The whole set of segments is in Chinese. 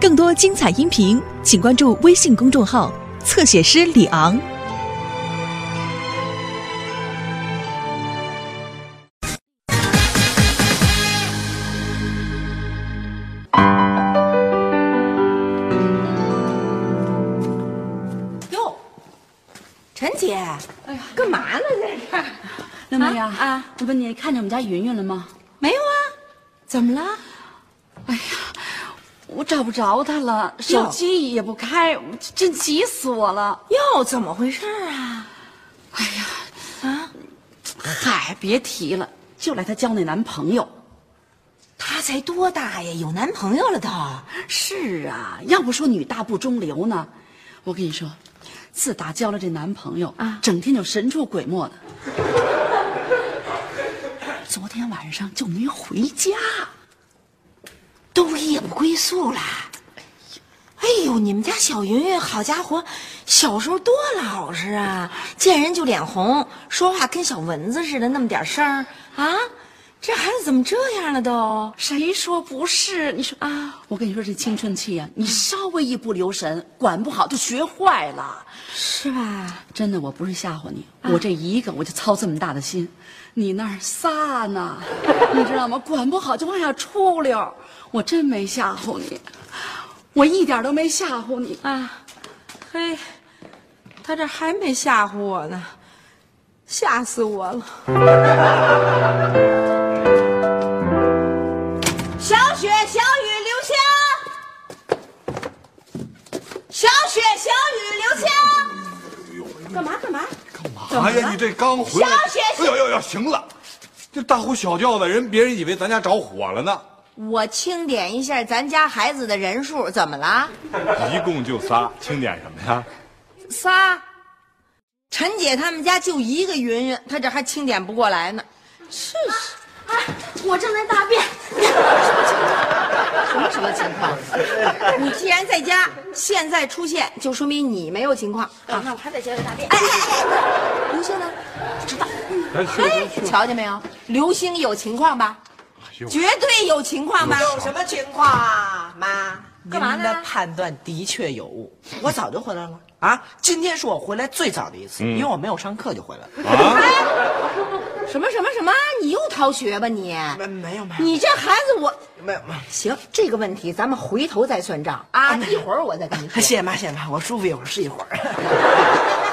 更多精彩音频，请关注微信公众号“侧写师李昂”。哟，陈姐，哎呀，干嘛呢在这儿？刘梅呀，啊啊我问你看见我们家云云了吗？没有啊，怎么了？我找不着他了，手机也不开，真急死我了。哟，怎么回事啊？哎呀，啊嗨，别提了，就来她交那男朋友。她才多大呀？有男朋友了都？是啊，要不说女大不中留呢。我跟你说，自打交了这男朋友啊整天就神出鬼没的。昨天晚上就没回家。都夜不归宿了。哎呦，你们家小云云，好家伙，小时候多老实啊，见人就脸红，说话跟小蚊子似的，那么点声啊。这孩子怎么这样了都？谁说不是？你说啊，我跟你说，这青春期啊，你稍微一不留神，管不好就学坏了。是吧？真的，我不是吓唬你，我这一个我就操这么大的心，你那儿仨呢，你知道吗？管不好就往下出溜，我真没吓唬你，我一点都没吓唬你。啊，嘿，他这还没吓唬我呢，吓死我了！香，干嘛干嘛？哎呀，你这刚回来，哎呦呦呦，行了，这大呼小叫的人，别人以为咱家着火了呢。我清点一下咱家孩子的人数，怎么了？一共就仨，清点什么呀？仨。陈姐他们家就一个云云，她这还清点不过来呢。是是。我正在大便，什么什么情况？你既然在家，现在出现，就说明你没有情况。好，那我还在家里大便。哎哎哎，刘星呢？不知道哎去，去，瞧见没有？刘星有情况吧？呦绝对有情况吧？有什么情况啊，妈？干嘛呢的判断的确有误，我早就回来了啊！今天是我回来最早的一次，因为我没有上课就回来了。啊，什么什么什么？你又逃学吧你？没没有没有你这孩子我没有没有。行，这个问题咱们回头再算账啊！一会儿我再跟你说。谢谢妈，谢谢妈，我舒服一会儿是一会儿。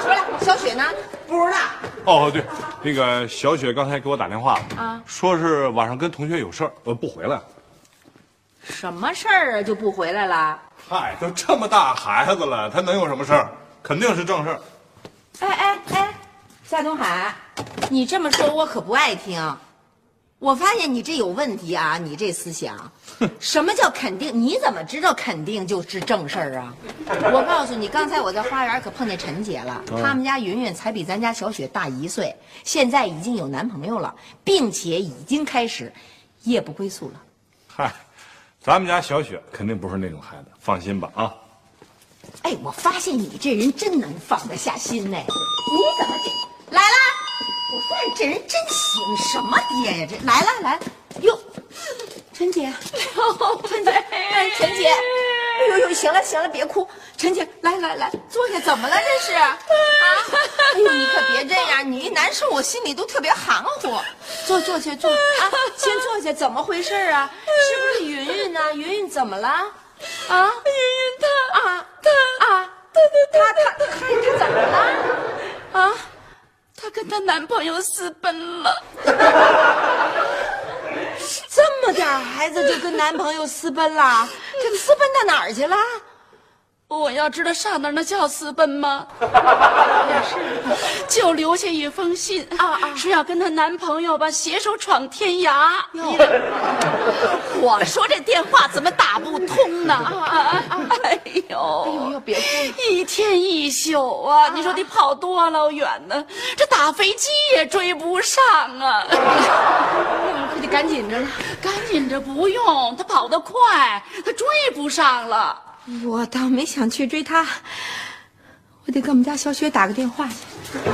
出来，小雪呢？不知道，哦对，那个小雪刚才给我打电话了，啊说是晚上跟同学有事儿，呃，不回来。什么事儿啊？就不回来了？嗨，都这么大孩子了，他能有什么事儿？肯定是正事儿。哎哎哎，夏东海，你这么说，我可不爱听。我发现你这有问题啊！你这思想，什么叫肯定？你怎么知道肯定就是正事儿啊？我告诉你，刚才我在花园可碰见陈姐了，他们家云云才比咱家小雪大一岁，现在已经有男朋友了，并且已经开始夜不归宿了。嗨，咱们家小雪肯定不是那种孩子，放心吧啊。哎，我发现你这人真能放得下心呢。你怎么这来了？我发现这人真行，什么爹呀？这来了来了，哟，陈姐，陈姐，哎，陈姐，哎呦呦，行了行了，别哭，陈姐，来来来，坐下，怎么了这是？啊，哎呦，你可别这样，你一难受，我心里都特别含糊。坐坐下坐啊，先坐下，怎么回事啊？是不是云云呢？云云怎么了？啊，云云她啊，她啊，她她她她她怎么了？啊？她跟她男朋友私奔了。这么点儿孩子就跟男朋友私奔了？这私奔到哪儿去了？我要知道上哪儿那叫私奔吗？也是就留下一封信啊啊说要跟她男朋友吧携手闯天涯。我说这电话怎么打不通呢？哎呦，哎呦呦，别哭！一天一宿啊！你说得跑多老远呢？这打飞机也追不上啊！可得赶紧着了。赶紧着不用，他跑得快，他追不上了。我倒没想去追他。我得给我们家小雪打个电话。去我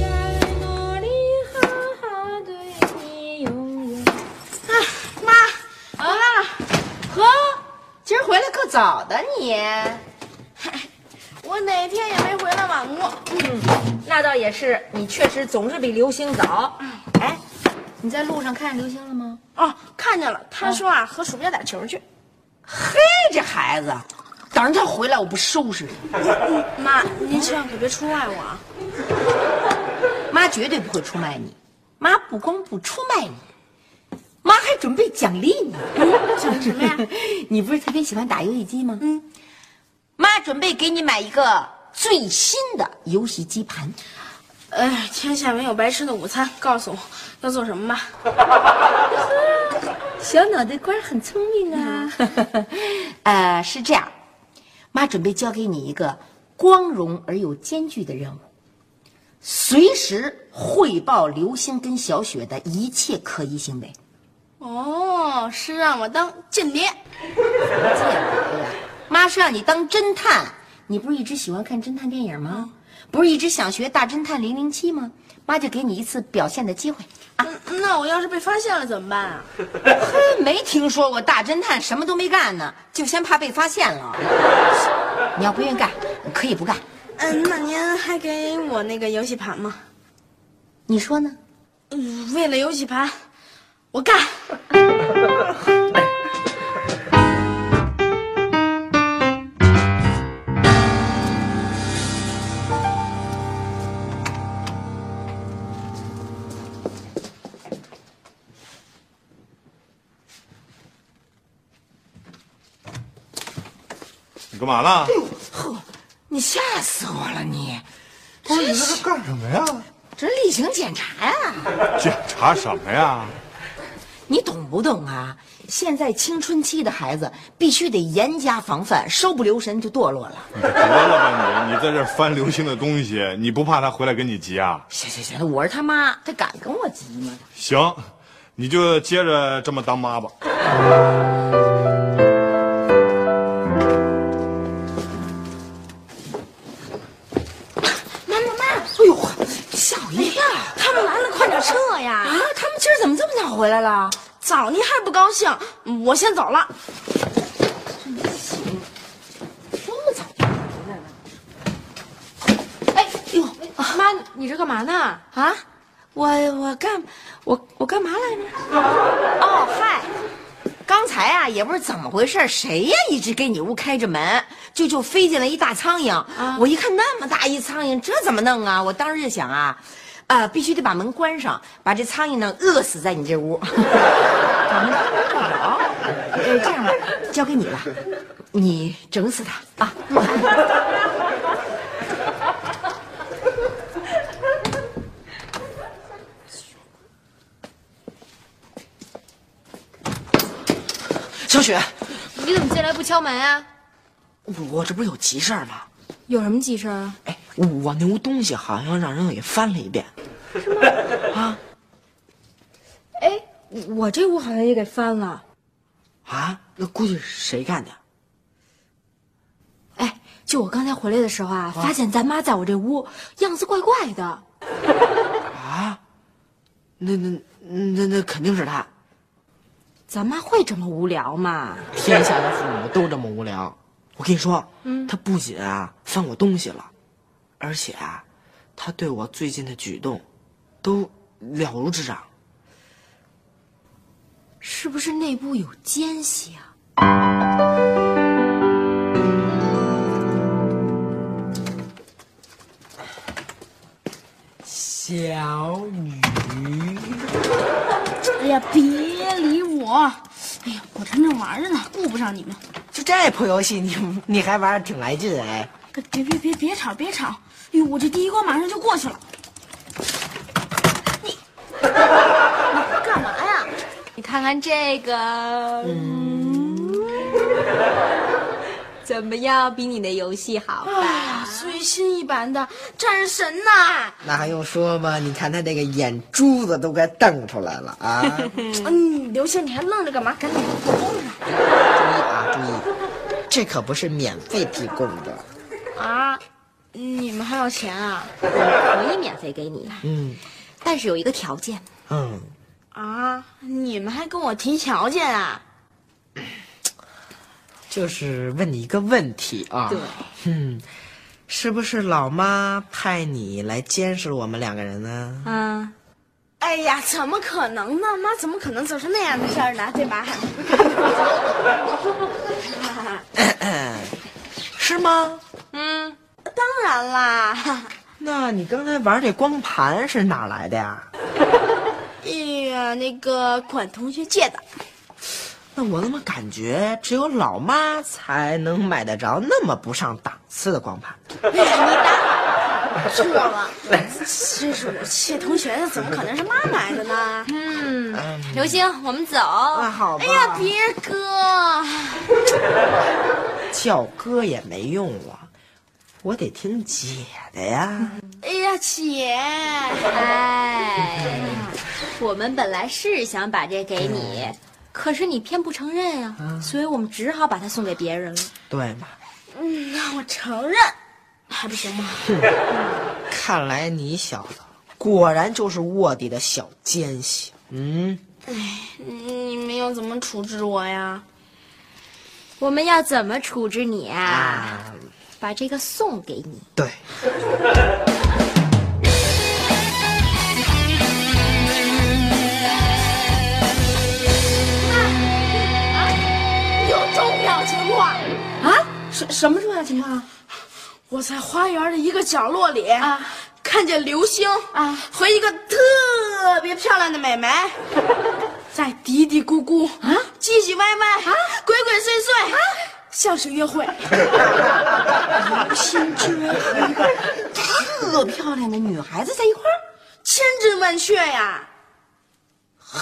在努力好好对你永远。啊妈。啊今儿回来可早的你。我哪天也没回来晚过。嗯那倒也是，你确实总是比刘星早。哎，你在路上看见刘星了吗？哦，看见了，他说啊，和鼠标打球去。嘿，这孩子，等着他回来，我不收拾他。妈，您千万可别出卖我啊！妈绝对不会出卖你，妈不光不出卖你，妈还准备奖励你。奖励什么呀？你不是特别喜欢打游戏机吗？嗯，妈准备给你买一个最新的游戏机盘。哎，天下没有白吃的午餐，告诉我要做什么吧。小脑袋瓜很聪明啊。呃，是这样，妈准备交给你一个光荣而又艰巨的任务，随时汇报刘星跟小雪的一切可疑行为。哦，是让我当间谍。间谍呀！妈是让你当侦探。你不是一直喜欢看侦探电影吗？不是一直想学大侦探零零七吗？妈就给你一次表现的机会啊！嗯那我要是被发现了怎么办啊？嘿，没听说过大侦探什么都没干呢，就先怕被发现了。你要不愿意干，可以不干。嗯，那您还给我那个游戏盘吗？你说呢？嗯，为了游戏盘，我干。你干嘛呢？你吓死我了你！不是你这是干什么呀？这是例行检查呀、检查什么呀？你懂不懂啊？现在青春期的孩子必须得严加防范，稍不留神就堕落了。你得了吧你！你在这儿翻刘星的东西，你不怕他回来跟你急啊？行行行，我是他妈，他敢跟我急吗？行，你就接着这么当妈吧。呀！啊，他们今儿怎么这么早回来了？早您还不高兴，我先走了。这么早就回来了？哎呦，妈，你这干嘛呢？啊！我我干我我干嘛来着？哦嗨，刚才啊也不知怎么回事，谁呀一直给你屋开着门，就就飞进来一大苍蝇。我一看那么大一苍蝇，这怎么弄啊？我当时就想啊，啊必须得把门关上，把这苍蝇呢饿死在你这屋。把门关不了，呃，这样吧，交给你了，你整死它啊！小雪，你怎么进来不敲门啊？我我这不是有急事儿吗？有什么急事啊？哎，我那屋东西好像让人给翻了一遍。啊哎，我这屋好像也给翻了。啊，那估计是谁干的？哎，就我刚才回来的时候啊，发现咱妈在我这屋样子怪怪的。啊？那那那那肯定是他。咱妈会这么无聊吗？天下的父母都这么无聊。我跟你说，他不仅啊翻我东西了，而且啊，他对我最近的举动，都了如指掌。是不是内部有奸细啊？小雨，哎呀，别理我！哎呀，我趁正玩着呢，顾不上你们。就这破游戏，你你还玩的挺来劲哎。别别别别别吵别吵！哎呦，我这第一关马上就过去了。你你干嘛呀？你看看这个，嗯，怎么样？比你的游戏好吧？啊，最新一版的战神呐！那还用说吗？你看他这个眼珠子都快瞪出来了啊！嗯，刘星，你还愣着干嘛？赶紧给我！注意啊，注意，这可不是免费提供的。啊，你们还要钱啊？可以免费给你，嗯但是有一个条件，嗯，啊，你们还跟我提条件啊？就是问你一个问题啊。对，嗯，是不是老妈派你来监视我们两个人呢？嗯，哎呀，怎么可能呢？妈怎么可能做出那样的事儿呢？对吧？是吗？嗯，当然啦。那你刚才玩这光盘是哪来的呀？哎呀，那个管同学借的。那我怎么感觉只有老妈才能买得着那么不上档次的光盘？哎呀，你打错了，这是我谢同学的，怎么可能是妈买的呢？嗯，刘星，我们走。那好吧。哎呀，别哥，叫哥也没用啊，我得听姐的呀。哎呀，姐，哎，我们本来是想把这给你，可是你偏不承认呀、所以我们只好把它送给别人了。对嘛？嗯，那我承认，还不行吗？看来你小子果然就是卧底的小奸细。嗯，哎你们要怎么处置我呀？我们要怎么处置你啊？啊，把这个送给你。对。有重要情况，啊，什什么重要情况啊？我在花园的一个角落里啊，看见刘星啊。和一个特别漂亮的美眉，在嘀嘀咕咕啊？唧唧歪歪啊，鬼鬼祟祟啊，像是约会。刘星居然和一个特漂亮的女孩子在一块儿，千真万确呀！嘿，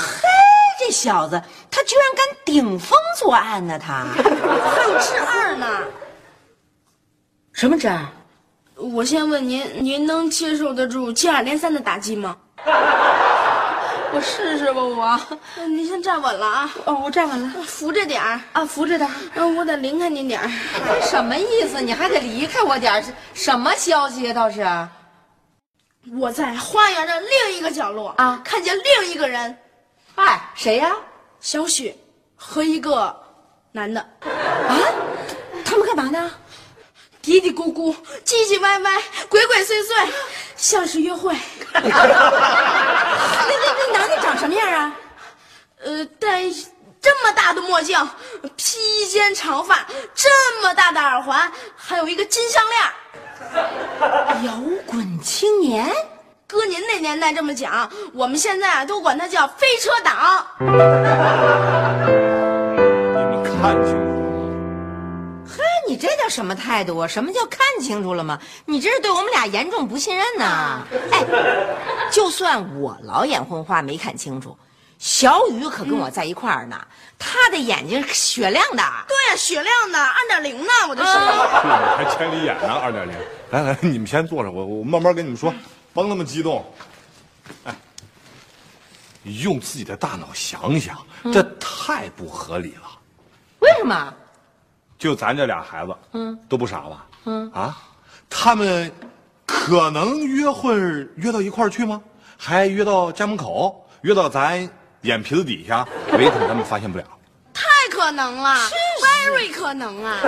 这小子他居然敢顶风作案呢！他还有之二呢。什么之二？我先问您，您能接受得住接二连三的打击吗？我试试吧，我嗯您先站稳了啊，哦，我站稳了扶着点儿。啊，扶着点儿。嗯，我得离开您点儿。什么意思？你还得离开我点什么消息啊？倒是我在花园的另一个角落啊看见另一个人，哎，谁呀？小雪和一个男的，啊，他们干嘛呢？嘀嘀咕咕，唧唧歪歪，鬼鬼祟祟，像是约会。那那那男的长什么样啊？呃，戴这么大的墨镜，披肩长发，这么大的耳环，还有一个金项链。摇滚青年？搁您那年代这么讲，我们现在啊都管他叫飞车党。你们看清楚了，嘿，你这叫什么态度啊？什么叫看清楚了吗？你这是对我们俩严重不信任呐！哎，就算我老眼昏花没看清楚，小雨可跟我在一块儿呢，他的眼睛雪亮的。对呀、雪亮的二点零呢，我的是。还千里眼呢，二点零。来来，你们先坐着，我我慢慢跟你们说，甭那么激动。哎，你用自己的大脑想想，这太不合理了。为什么？就咱这俩孩子，嗯，都不傻吧？嗯啊，他们可能约会约到一块儿去吗？还约到家门口，约到咱眼皮子底下，唯恐他们发现不了。太可能了，very 可能啊！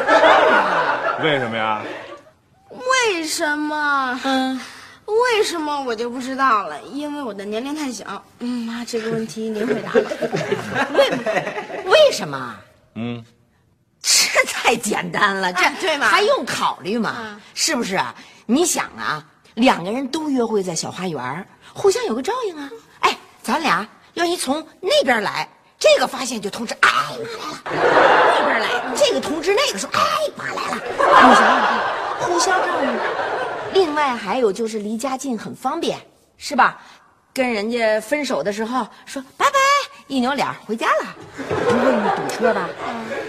为什么呀？为什么？嗯，为什么我就不知道了，因为我的年龄太小。嗯，妈，这个问题您回答吧。为什么？嗯，这太简单了，这、啊对吗还用考虑吗？啊是不是啊？你想啊，两个人都约会在小花园，互相有个照应啊。哎，咱俩要一从那边来，这个发现就通知，哎，妈来了；那边来，这个通知那个说，哎，妈来了。你想想看，互相照应。另外还有就是离家近很方便，是吧？跟人家分手的时候说拜拜，一扭脸回家了，不会遇堵车吧？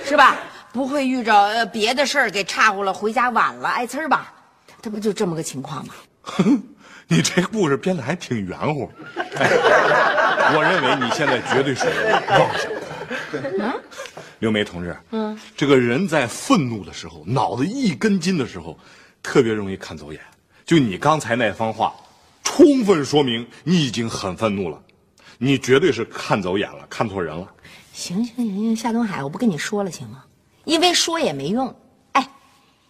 是吧？不会遇着呃别的事儿给岔乎了，回家晚了挨呲儿吧？这不就这么个情况吗？你这故事编的还挺圆乎。哎，我认为你现在绝对属于妄想。嗯 刘梅同志，嗯，这个人在愤怒的时候，脑子一根筋的时候，特别容易看走眼。就你刚才那番话，充分说明你已经很愤怒了，你绝对是看走眼了，看错人了。行行行行，夏东海，我不跟你说了行吗？因为说也没用。哎，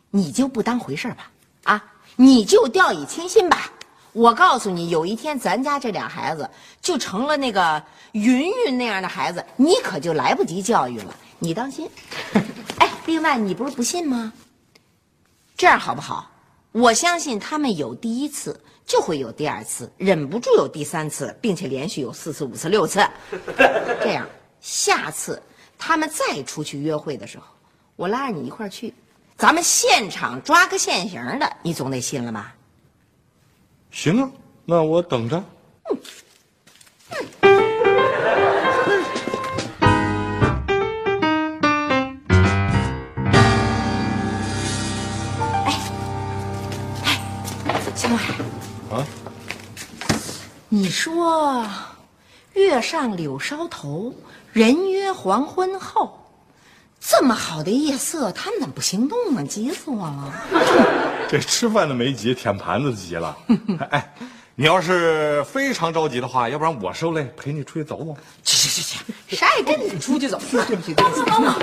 你就不当回事吧？啊，你就掉以轻心吧。我告诉你，有一天咱家这俩孩子就成了那个云云那样的孩子，你可就来不及教育了。你当心。哎，另外你不是不信吗？这样好不好？我相信他们有第一次，就会有第二次，忍不住有第三次，并且连续有四次、五次、六次。这样，下次他们再出去约会的时候，我拉着你一块儿去，咱们现场抓个现行的，你总得信了吧？行啊，那我等着。小海，啊，你说“月上柳梢头，人约黄昏后”，这么好的夜色，他们怎么不行动呢？急死我了！这吃饭的没急，舔盘子急了。哎，你要是非常着急的话，要不然我受累，陪你出去走走。去去去去，谁爱跟你出去走？对不起，对不起。等等，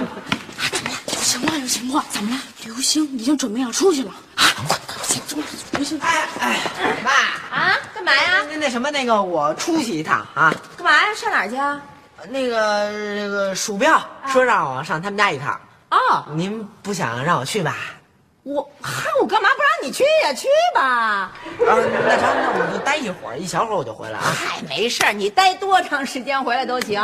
有情况，有情况，怎么了？刘星已经准备要出去了啊！快快快，刘星，哎哎，妈啊，干嘛呀？那那什么，那个我出去一趟啊，干嘛呀？上哪儿去啊？那个那个鼠标说让我上他们家一趟，哦，您不想让我去吧？我嗨，我干嘛不让你去呀？去吧。啊，那成，那我就待一会儿，一小会儿我就回来啊。嗨，没事儿，你待多长时间回来都行。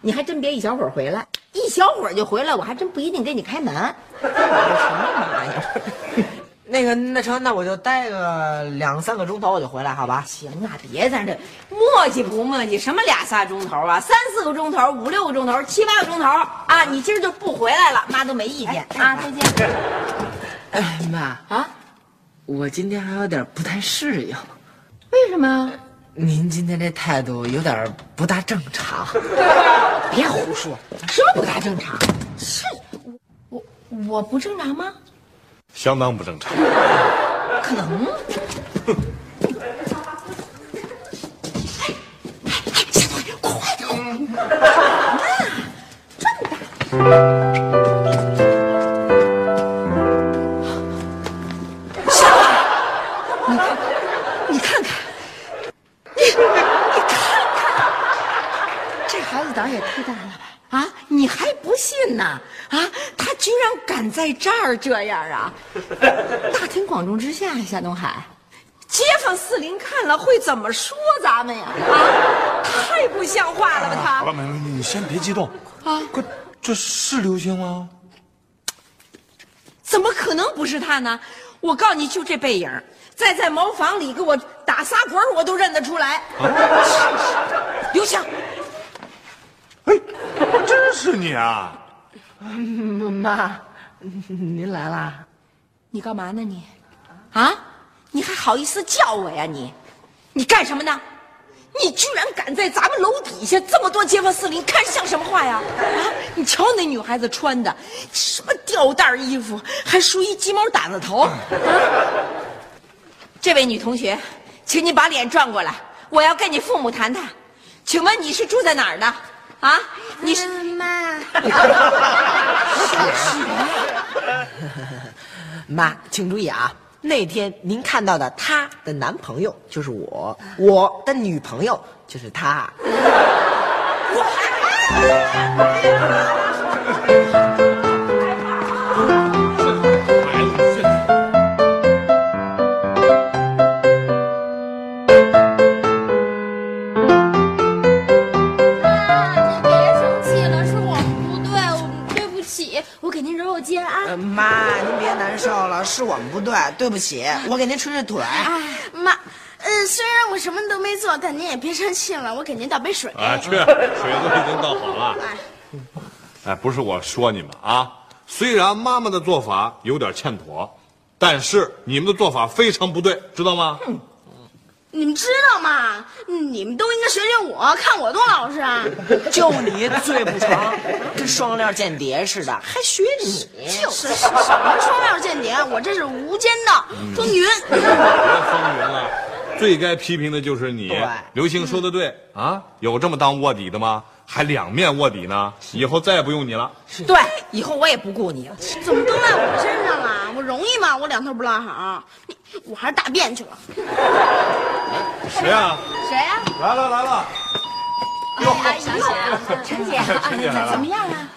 你还真别一小会儿回来，一小会儿就回来，我还真不一定给你开门。什么妈呀？那个那成，那我就待个两三个钟头，我就回来，好吧？行啊，别在这磨叽不磨叽，什么俩仨钟头啊，三四个钟头，五六个钟头，七八个钟头啊！你今儿就不回来了，妈都没意见啊！再见。哎，妈啊，我今天还有点不太适应。为什么呀？您今天这态度有点不大正常。别胡说，什么不大正常？是，我我我不正常吗？相当不正常。可能。你 在这儿这样啊！大庭广众之下，夏东海，街坊四邻看了会怎么说咱们呀？啊，太不像话了吧他！老妹妹，你先别激动啊可这是刘星吗？怎么可能不是他呢？我告诉你，就这背影，再在茅房里给我打仨滚我都认得出来。刘星，哎，真是你啊！妈，您来啦？你干嘛呢你？啊？你还好意思叫我呀你？你干什么呢？你居然敢在咱们楼底下这么多街坊四邻看像什么话呀？啊！你瞧那女孩子穿的什么吊带衣服，还梳一鸡毛掸子头。啊！这位女同学，请你把脸转过来，我要跟你父母谈谈。请问你是住在哪儿的？啊？你是 妈，请注意啊！那天您看到的她的男朋友就是我，我的女朋友就是他。不对，对不起，我给您捶捶腿。妈，呃，虽然我什么都没做，但您也别生气了，我给您倒杯水。啊，去，水都已经倒好了。哎，不是我说你们啊，虽然妈妈的做法有点欠妥，但是你们的做法非常不对，知道吗？你们知道吗？你们都应该学学我，看我多老实啊！就你最不成，跟双料间谍似的，还学你。就是什么双料间谍，我这是无间道风云。别风云了，最该批评的就是你。刘星说的对啊，有这么当卧底的吗？还两面卧底呢。以后再也不用你了。对，以后我也不雇你了。怎么都赖我身上啊？我容易吗？我两头不落好，你我还是大便去了。谁呀？谁呀、来了来了。哎，小雪，陈姐，陈姐怎么样啊？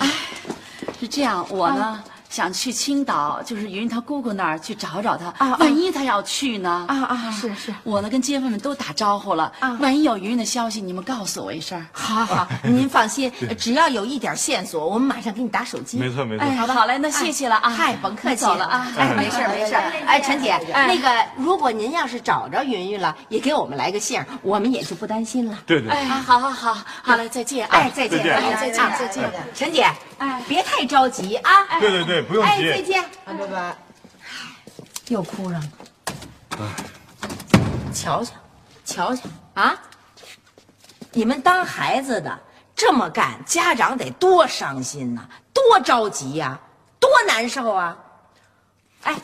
哎是这样，我呢、想去青岛，就是云她姑姑那儿去找找她，啊万一她要去呢？啊啊，是是，我呢跟街坊们都打招呼了，啊万一有云云的消息，你们告诉我一声。好好，您放心，只要有一点线索，我们马上给你打手机。没错没错。哎，好嘞，那谢谢了啊！嗨，甭客气了啊！哎，没事没事。哎，陈姐，那个，如果您要是找着云云了，也给我们来个信儿，我们也就不担心了。对对。哎，好好好，好嘞，再见啊！哎，再见，再见哎再见再见。陈姐，哎，别太着急啊。对对对，不用哎，再见，拜拜。又哭上了。瞧瞧，瞧瞧啊！你们当孩子的这么干，家长得多伤心呐、多着急呀、多难受啊！哎，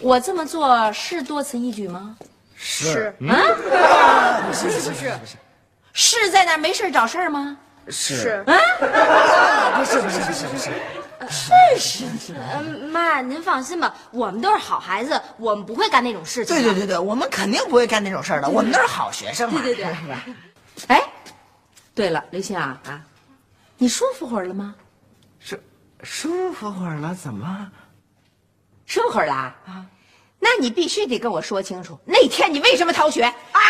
我这么做是多此一举吗？是啊，不是不是不是是在那儿没事找事儿吗？是，不是不是不是不是，嗯，妈，您放心吧，我们都是好孩子，我们不会干那种事情。对对对对，我们肯定不会干那种事儿的，我们都是好学生嘛。对对对，哎，对了，刘星啊啊，你舒服会儿了吗？舒舒服会儿了，怎么？舒服会儿了啊？那你必须得跟我说清楚，那天你为什么逃学啊？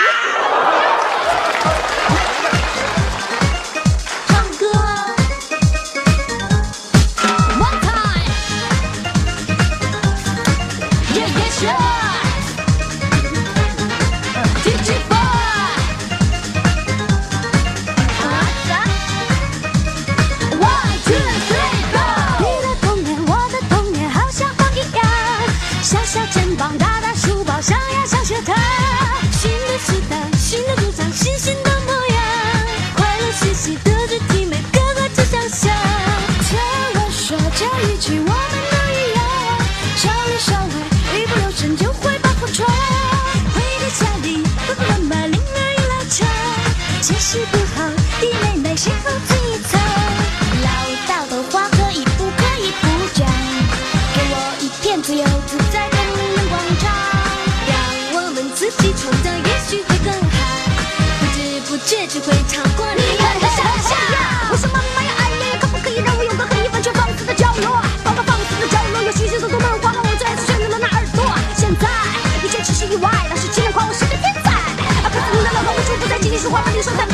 意外，老师竟然夸我是个天才。啊，可是你的老公无处不在，叽里说话，把你说在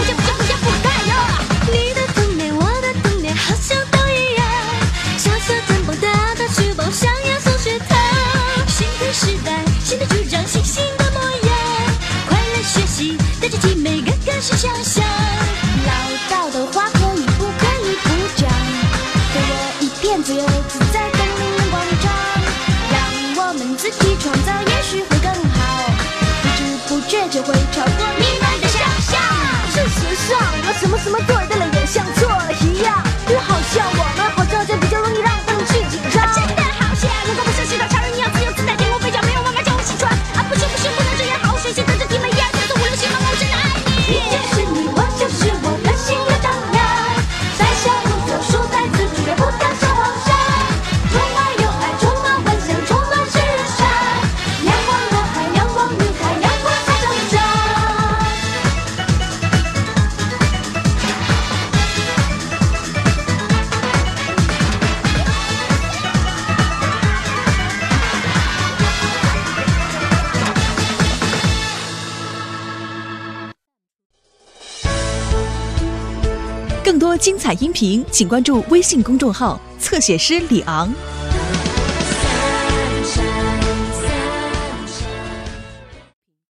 音频，请关注微信公众号“侧写师李昂”。